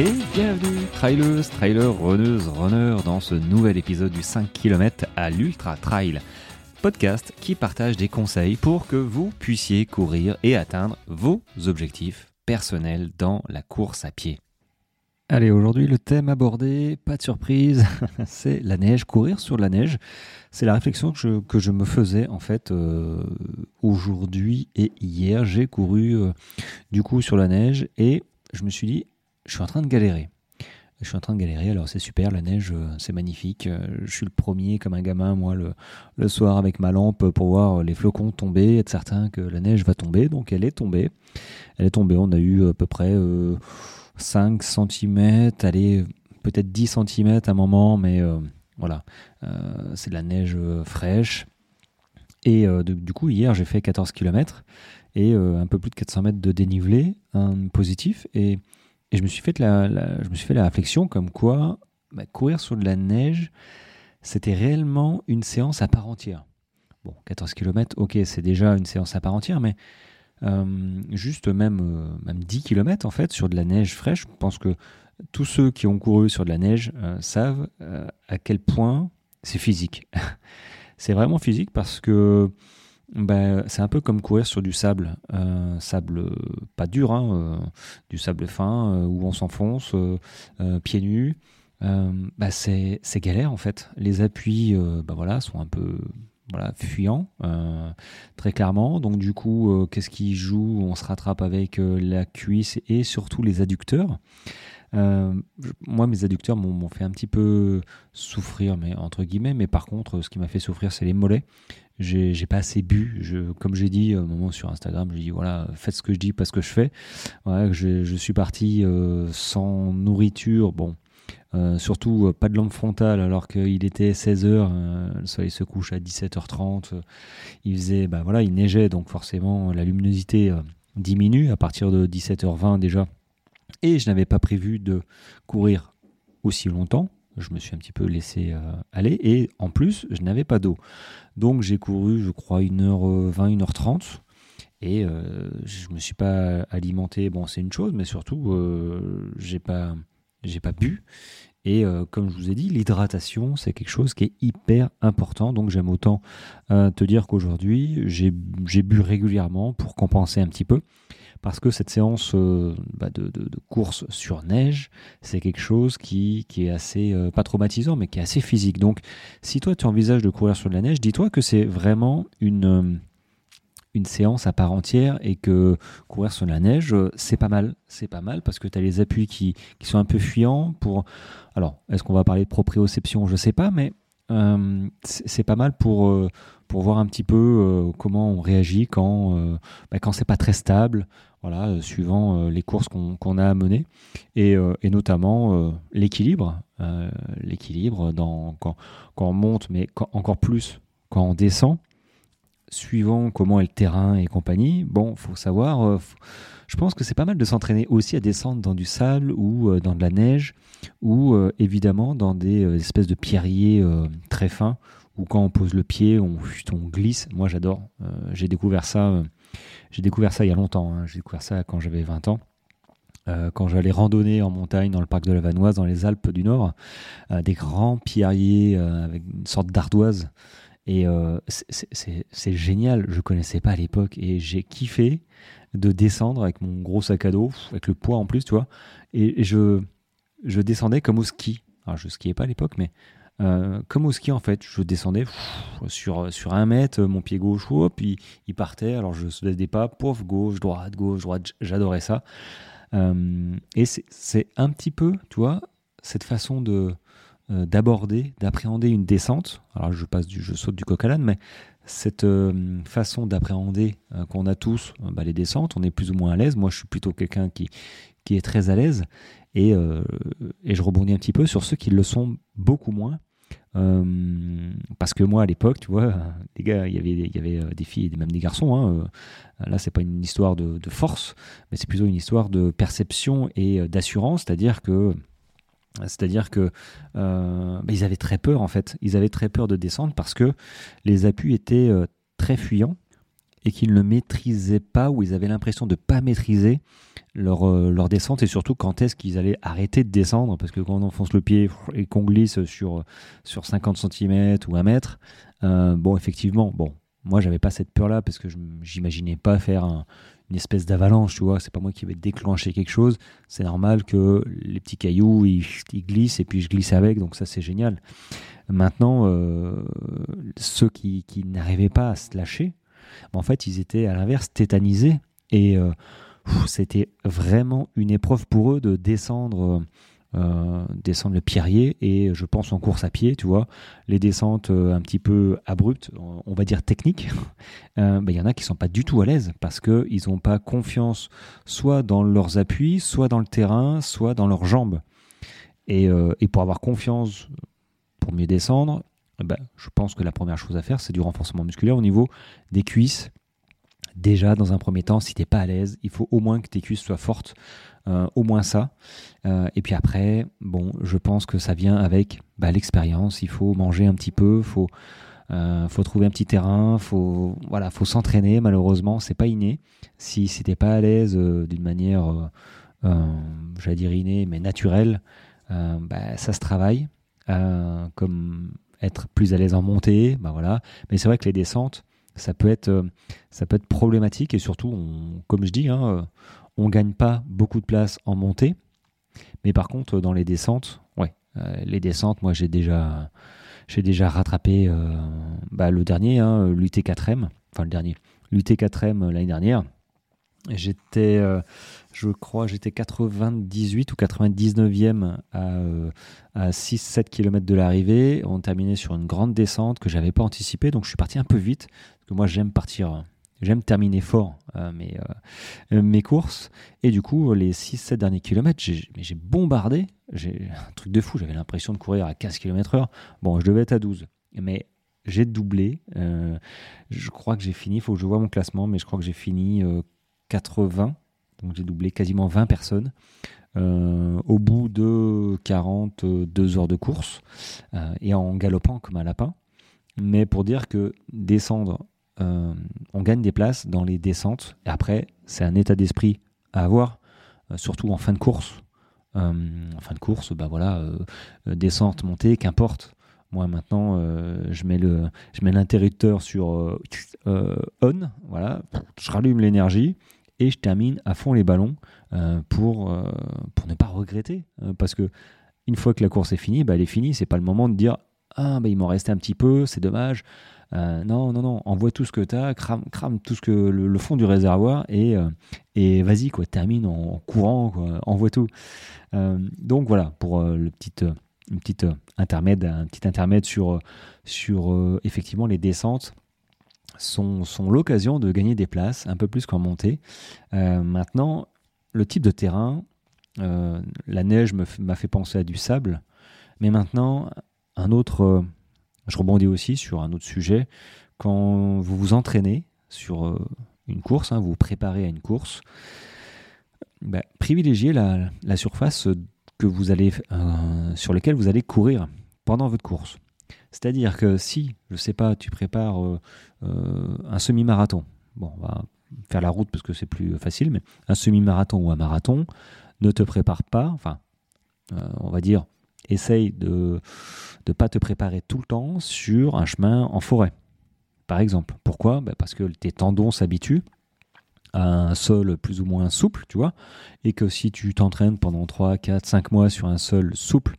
Et bienvenue, trailers, trailers, runneuses, runners, dans ce nouvel épisode du 5 km à l'Ultra Trail, podcast qui partage des conseils pour que vous puissiez courir et atteindre vos objectifs personnels dans la course à pied. Allez, aujourd'hui le thème abordé, pas de surprise, c'est la neige, courir sur la neige. C'est la réflexion que je, me faisais en fait euh, aujourd'hui et hier. J'ai couru euh, du coup sur la neige et je me suis dit, je suis en train de galérer. Je suis en train de galérer, alors c'est super, la neige, euh, c'est magnifique. Je suis le premier, comme un gamin, moi, le, soir avec ma lampe pour voir les flocons tomber, être certain que la neige va tomber. Donc elle est tombée. Elle est tombée, on a eu à peu près 5 cm, allez, peut-être 10 cm à un moment, mais euh, voilà, euh, c'est de la neige euh, fraîche. Et du coup, hier, j'ai fait 14 km et un peu plus de 400 mètres de dénivelé un positif. Et, je, me suis fait la, je me suis fait la réflexion comme quoi bah, courir sur de la neige, c'était réellement une séance à part entière. Bon, 14 km, ok, c'est déjà une séance à part entière, mais euh, juste même, euh, même 10 km en fait sur de la neige fraîche. Je pense que tous ceux qui ont couru sur de la neige euh, savent à quel point c'est physique. c'est vraiment physique parce que ben, c'est un peu comme courir sur du sable, sable pas dur, hein, du sable fin où on s'enfonce pieds nus. Ben, c'est galère en fait. Les appuis voilà, sont un peu voilà, fuyant, euh, très clairement. Donc du coup, euh, qu'est-ce qui joue? On se rattrape avec euh, la cuisse et surtout les adducteurs. moi, mes adducteurs m'ont fait un petit peu souffrir, mais entre guillemets. Mais par contre, ce qui m'a fait souffrir, c'est les mollets. J'ai pas assez bu. Je, comme j'ai dit un moment sur Instagram, j'ai dit voilà, faites ce que je dis, pas ce que je fais. Je, suis parti sans nourriture. Bon, euh, surtout euh, pas de lampe frontale alors qu'il était 16h, euh, le soleil se couche à 17h30, il faisait, bah voilà, il neigeait donc forcément la luminosité diminue à partir de 17h20 déjà. Et je n'avais pas prévu de courir aussi longtemps, je me suis un petit peu laissé aller et en plus je n'avais pas d'eau. Donc j'ai couru je crois 1h20, 1h30 et je me suis pas alimenté, bon c'est une chose mais surtout j'ai pas j'ai pas bu. Et euh, comme je vous ai dit, l'hydratation, c'est quelque chose qui est hyper important. Donc j'aime autant euh, te dire qu'aujourd'hui, j'ai bu régulièrement pour compenser un petit peu. Parce que cette séance euh, bah, de, de, course sur neige, c'est quelque chose qui, qui est assez, pas traumatisant, mais qui est assez physique. Donc si toi tu envisages de courir sur de la neige, dis-toi que c'est vraiment une une séance à part entière et que courir sur la neige, c'est pas mal. C'est pas mal parce que tu as les appuis qui, qui, sont un peu fuyants. Pour... Alors, est-ce qu'on va parler de proprioception? Je sais pas, mais euh, c'est pas mal pour, euh, pour voir un petit peu euh, comment on réagit quand, bah, quand c'est pas très stable, voilà, suivant les courses qu'on a à mener, et, et notamment l'équilibre. l'équilibre quand, on monte, mais encore plus quand on descend suivant comment est le terrain et compagnie, bon, faut savoir, euh, je pense que c'est pas mal de s'entraîner aussi à descendre dans du sable ou euh, dans de la neige ou euh, évidemment dans des espèces de pierriers très fins où quand on pose le pied, on glisse. Moi, j'adore. j'ai découvert ça. J'ai découvert ça il y a longtemps. Hein. J'ai découvert ça quand j'avais 20 ans. quand j'allais randonner en montagne dans le parc de la Vanoise, dans les Alpes du Nord, des grands pierriers avec une sorte d'ardoise et euh, c'est génial, je connaissais pas à l'époque et j'ai kiffé de descendre avec mon gros sac à dos, avec le poids en plus, tu vois. Et, je, je descendais comme au ski. Alors je skiais pas à l'époque, mais euh, comme au ski en fait, je descendais sur, sur un mètre, mon pied gauche, puis il partait, alors je faisais des pas, pouf, gauche, droite, gauche, droite, j'adorais ça. Euh, et c'est un petit peu, tu vois, cette façon de, euh, d'aborder, d'appréhender une descente. Alors je passe du, je saute du coq à l'âne, mais cette façon d'appréhender qu'on a tous bah, les descentes, on est plus ou moins à l'aise. Moi, je suis plutôt quelqu'un qui, qui est très à l'aise et, et, je rebondis un petit peu sur ceux qui le sont beaucoup moins. Parce que moi à l'époque, tu vois, les gars, il y avait, y avait des filles et même des garçons. Hein, là, c'est pas une histoire de, force, mais c'est plutôt une histoire de perception et d'assurance, c'est-à-dire que c'est-à-dire que euh, bah, ils avaient très peur en fait. Ils avaient très peur de descendre parce que les appuis étaient euh, très fuyants et qu'ils ne maîtrisaient pas ou ils avaient l'impression de ne pas maîtriser leur, euh, leur descente et surtout quand est-ce qu'ils allaient arrêter de descendre parce que quand on enfonce le pied et qu'on glisse sur, sur 50 cm ou 1 mètre, euh, bon effectivement, bon, moi j'avais pas cette peur là parce que je j'imaginais pas faire une espèce d'avalanche, tu vois, c'est pas moi qui vais déclencher quelque chose, c'est normal que les petits cailloux ils, glissent et puis je glisse avec, donc ça c'est génial. Maintenant, euh, ceux qui n'arrivaient pas à se lâcher, en fait ils étaient à l'inverse tétanisés et c'était vraiment une épreuve pour eux de descendre. Euh, descendre le pierrier et je pense en course à pied, tu vois, les descentes euh, un petit peu abruptes, on va dire techniques, euh, ben, il y en a qui sont pas du tout à l'aise parce qu'ils n'ont pas confiance soit dans leurs appuis, soit dans le terrain, soit dans leurs jambes. Et pour avoir confiance, pour mieux descendre, ben, je pense que la première chose à faire, c'est du renforcement musculaire au niveau des cuisses déjà dans un premier temps, si t'es pas à l'aise, il faut au moins que tes cuisses soient fortes, euh, au moins ça. Euh, et puis après, bon, je pense que ça vient avec bah, l'expérience. Il faut manger un petit peu, faut euh, faut trouver un petit terrain, faut voilà, faut s'entraîner. Malheureusement, c'est pas inné. Si t'es pas à l'aise d'une manière, j'allais dire innée, mais naturelle, bah, ça se travaille. comme être plus à l'aise en montée, bah voilà. Mais c'est vrai que les descentes ça peut être, euh, ça peut être problématique et surtout, comme je dis, hein, euh, on gagne pas beaucoup de place en montée, mais par contre dans les descentes, ouais, euh, les descentes, moi j'ai déjà, rattrapé bah, le dernier, hein, l'UT4M, enfin le dernier, l'UT4M l'année dernière. J'étais, je crois, j'étais 98 ou 99e à, à 6-7 km de l'arrivée. On terminait sur une grande descente que j'avais pas anticipée, donc je suis parti un peu vite que moi j'aime partir, j'aime terminer fort euh, mes, euh, courses. Et du coup, les 6-7 derniers kilomètres, j'ai bombardé. J'ai un truc de fou, j'avais l'impression de courir à 15 km/h. Bon, je devais être à 12. Mais j'ai doublé. Euh, je crois que j'ai fini, il faut que je vois mon classement, mais je crois que j'ai fini 80. Donc j'ai doublé quasiment 20 personnes. au bout de 42 heures de course et en galopant comme un lapin. Mais pour dire que descendre euh, on gagne des places dans les descentes. Et après, c'est un état d'esprit à avoir, euh, surtout en fin de course. Euh, en fin de course, bah voilà, descente, montée, qu'importe. Moi maintenant, je mets le, je mets l'interrupteur sur on, voilà, je rallume l'énergie et je termine à fond les ballons pour pour ne pas regretter, parce que une fois que la course est finie, bah, elle est finie. C'est pas le moment de dire ah bah, il m'en restait un petit peu, c'est dommage. Euh, non, non, non, envoie tout ce que tu as, crame, crame, tout ce que le, fond du réservoir et, euh, et vas-y, quoi, termine en courant, quoi, envoie tout. Euh, donc voilà, pour le petit, une petite intermède, un petit intermède sur, sur effectivement les descentes. Sont, l'occasion de gagner des places un peu plus qu'en montée. maintenant, le type de terrain, la neige m'a fait penser à du sable, mais maintenant, un autre je rebondis aussi sur un autre sujet. Quand vous vous entraînez sur euh, une course, hein, vous vous préparez à une course, bah, privilégiez la, surface euh, sur laquelle vous allez courir pendant votre course. C'est-à-dire que si, je sais pas, tu prépares euh, un semi-marathon, bon, on va faire la route parce que c'est plus facile, mais un semi-marathon ou un marathon, ne te prépare pas, enfin, on va dire, essaye de ne pas te préparer tout le temps sur un chemin en forêt, par exemple. Pourquoi? Ben, Parce que tes tendons s'habituent à un sol plus ou moins souple, tu vois, et que si tu t'entraînes pendant 3, 4, 5 mois sur un sol souple,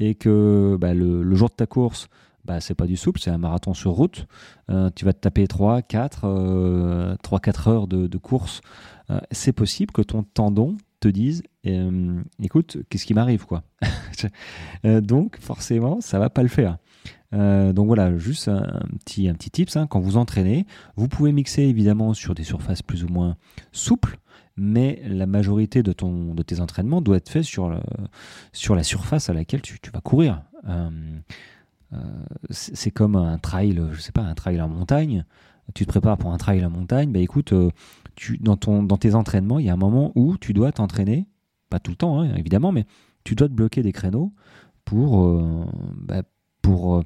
et que ben, le, jour de ta course, bah, c'est pas du souple, c'est un marathon sur route. Euh, tu vas te taper 3, 4, 3, 4 heures de, course. Euh, c'est possible que ton tendon te dise euh, écoute, qu'est-ce qui m'arrive quoi? Donc forcément, ça va pas le faire. Donc voilà, juste un, petit, un petit tips, hein. quand vous entraînez, vous pouvez mixer évidemment sur des surfaces plus ou moins souples, mais la majorité de, tes entraînements doit être fait sur, la surface à laquelle tu vas courir. C'est comme un trail, je sais pas, un trail en montagne. Tu te prépares pour un trail en montagne, bah écoute, dans, ton, dans tes entraînements, il y a un moment où tu dois t'entraîner, pas tout le temps hein, évidemment, mais tu dois te bloquer des créneaux pour, euh, bah, pour, euh,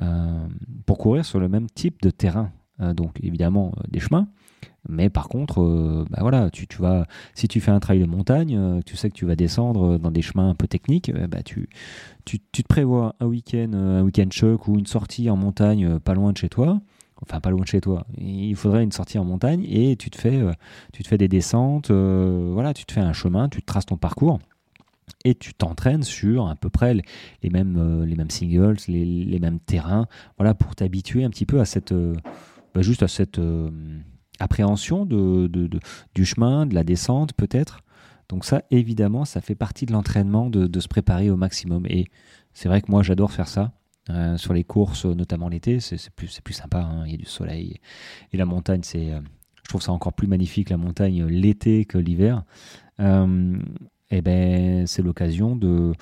euh, pour courir sur le même type de terrain. donc évidemment des chemins. Mais par contre, bah voilà, tu, tu, vas, si tu fais un trail de montagne, tu sais que tu vas descendre dans des chemins un peu techniques, bah tu, tu, tu, te prévois un week-end, un week-end choc ou une sortie en montagne pas loin de chez toi enfin pas loin de chez toi. Il faudrait une sortie en montagne et tu te fais, euh, tu te fais des descentes, euh, voilà, tu te fais un chemin, tu traces ton parcours et tu t'entraînes sur à peu près les, mêmes, euh, les mêmes singles, les, mêmes terrains, voilà, pour t'habituer un petit peu à cette, bah, juste à cette appréhension de, du chemin, de la descente peut-être. Donc ça, évidemment, ça fait partie de l'entraînement de, se préparer au maximum. Et c'est vrai que moi, j'adore faire ça. Euh, sur les courses, notamment l'été, c'est plus, plus sympa. Hein. Il y a du soleil. Et la montagne, c'est, euh, je trouve ça encore plus magnifique, la montagne, l'été que l'hiver. Euh, et ben, c'est l'occasion de,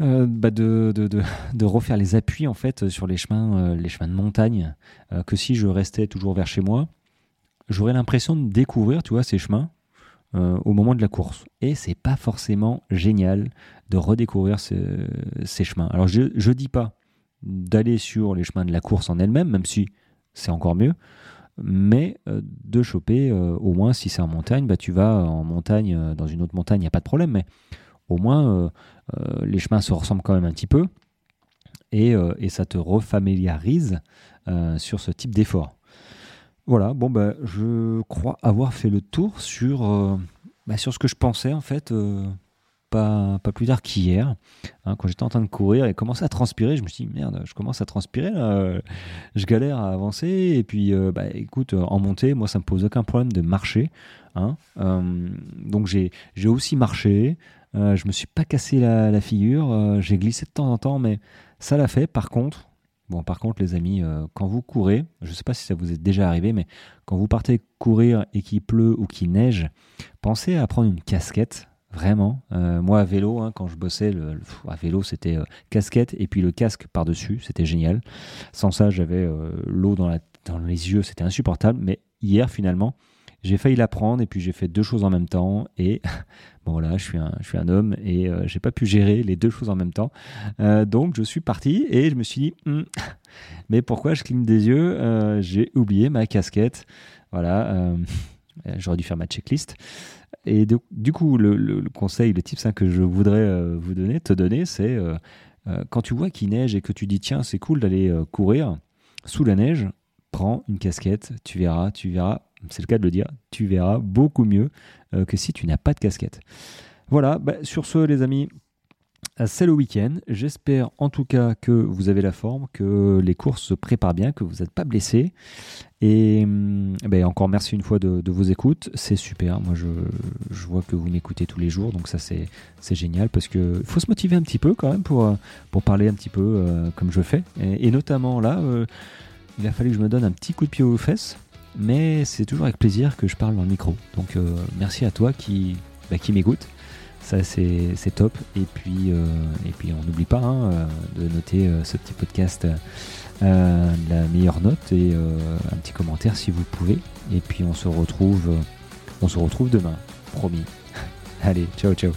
bah de, de, refaire les appuis en fait sur les chemins, les chemins de montagne. que si je restais toujours vers chez moi, j'aurais l'impression de découvrir, tu vois, ces chemins euh, au moment de la course. Et c'est pas forcément génial de redécouvrir ces chemins. Alors je ne dis pas d'aller sur les chemins de la course en elle-même, même si c'est encore mieux, mais euh, de choper, euh, au moins si c'est en montagne, bah, tu vas en montagne, dans une autre montagne, il n'y a pas de problème, mais au moins les chemins se ressemblent quand même un petit peu, et ça te refamiliarise sur ce type d'effort. Voilà, bon, bah, je crois avoir fait le tour sur, euh, bah, sur ce que je pensais, en fait, euh, pas, pas plus tard qu'hier, hein, quand j'étais en train de courir et commençais à transpirer. Je me suis dit, merde, je commence à transpirer, je galère à avancer. Et puis, euh, bah, écoute, en montée, moi, ça me pose aucun problème de marcher. Hein, donc, j'ai aussi marché. je me suis pas cassé la, la figure. j'ai glissé de temps en temps, mais ça l'a fait. Par contre, Bon, par contre, les amis, euh, quand vous courez, je ne sais pas si ça vous est déjà arrivé, mais quand vous partez courir et qu'il pleut ou qu'il neige, pensez à prendre une casquette. Vraiment, euh, moi à vélo, hein, quand je bossais, à vélo c'était euh, casquette et puis le casque par-dessus, c'était génial. Sans ça, j'avais l'eau dans les yeux, c'était insupportable. Mais hier, finalement, j'ai failli la prendre et puis j'ai fait deux choses en même temps et bon voilà, je suis un, je suis un homme et euh, j'ai pas pu gérer les deux choses en même temps. Euh, donc je suis parti et je me suis dit, hmm, mais pourquoi je cligne des yeux? Euh, J'ai oublié ma casquette. Voilà, j'aurais dû faire ma checklist. Et du coup, le, conseil, le type 5 que je voudrais vous donner, te donner, c'est quand tu vois qu'il neige et que tu dis tiens, c'est cool d'aller courir sous la neige, prends une casquette, tu verras, tu verras c'est le cas de le dire, tu verras beaucoup mieux euh, que si tu n'as pas de casquette. Voilà, bah, sur ce les amis, euh, c'est le week-end. J'espère en tout cas que vous avez la forme, que les courses se préparent bien, que vous n'êtes pas blessés. Et hum, bah, encore merci une fois de, vos écoutes. C'est super. Moi, je, vois que vous m'écoutez tous les jours. Donc ça, c'est, génial parce qu'il faut se motiver un petit peu quand même pour, euh, parler un petit peu comme je fais. Et, et notamment là, il a fallu que je me donne un petit coup de pied aux fesses mais c'est toujours avec plaisir que je parle dans le micro. Donc euh, merci à toi qui, bah, qui m'écoute. Ça c'est top. Et puis, euh, et puis on n'oublie pas hein, euh, de noter ce petit podcast la meilleure note et un petit commentaire si vous pouvez. Et puis on se retrouve, on se retrouve demain, promis. Allez, ciao ciao.